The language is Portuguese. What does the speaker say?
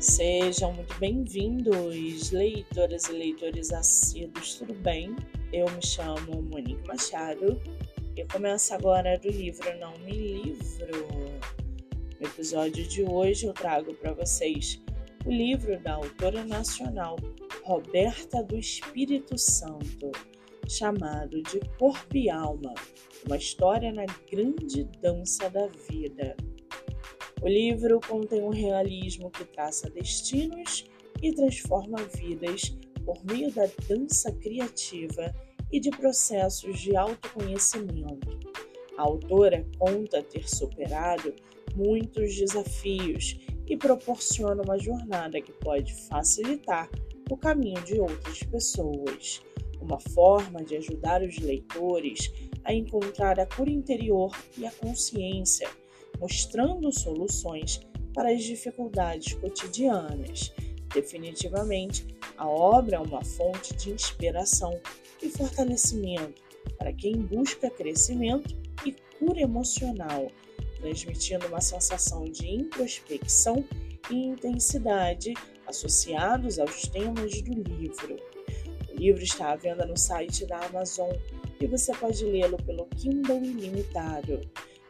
Sejam muito bem-vindos, leitoras e leitores assíduos, tudo bem? Eu me chamo Monique Machado e começo agora do livro Não Me Livro. No episódio de hoje eu trago para vocês o livro da autora nacional Roberta do Espírito Santo, chamado de Corpo e Alma, uma história na grande dança da vida. O livro contém um realismo que traça destinos e transforma vidas por meio da dança criativa e de processos de autoconhecimento. A autora conta ter superado muitos desafios e proporciona uma jornada que pode facilitar o caminho de outras pessoas, uma forma de ajudar os leitores a encontrar a cura interior e a consciência mostrando soluções para as dificuldades cotidianas. Definitivamente, a obra é uma fonte de inspiração e fortalecimento para quem busca crescimento e cura emocional, transmitindo uma sensação de introspecção e intensidade associados aos temas do livro. O livro está à venda no site da Amazon e você pode lê-lo pelo Kindle Ilimitado.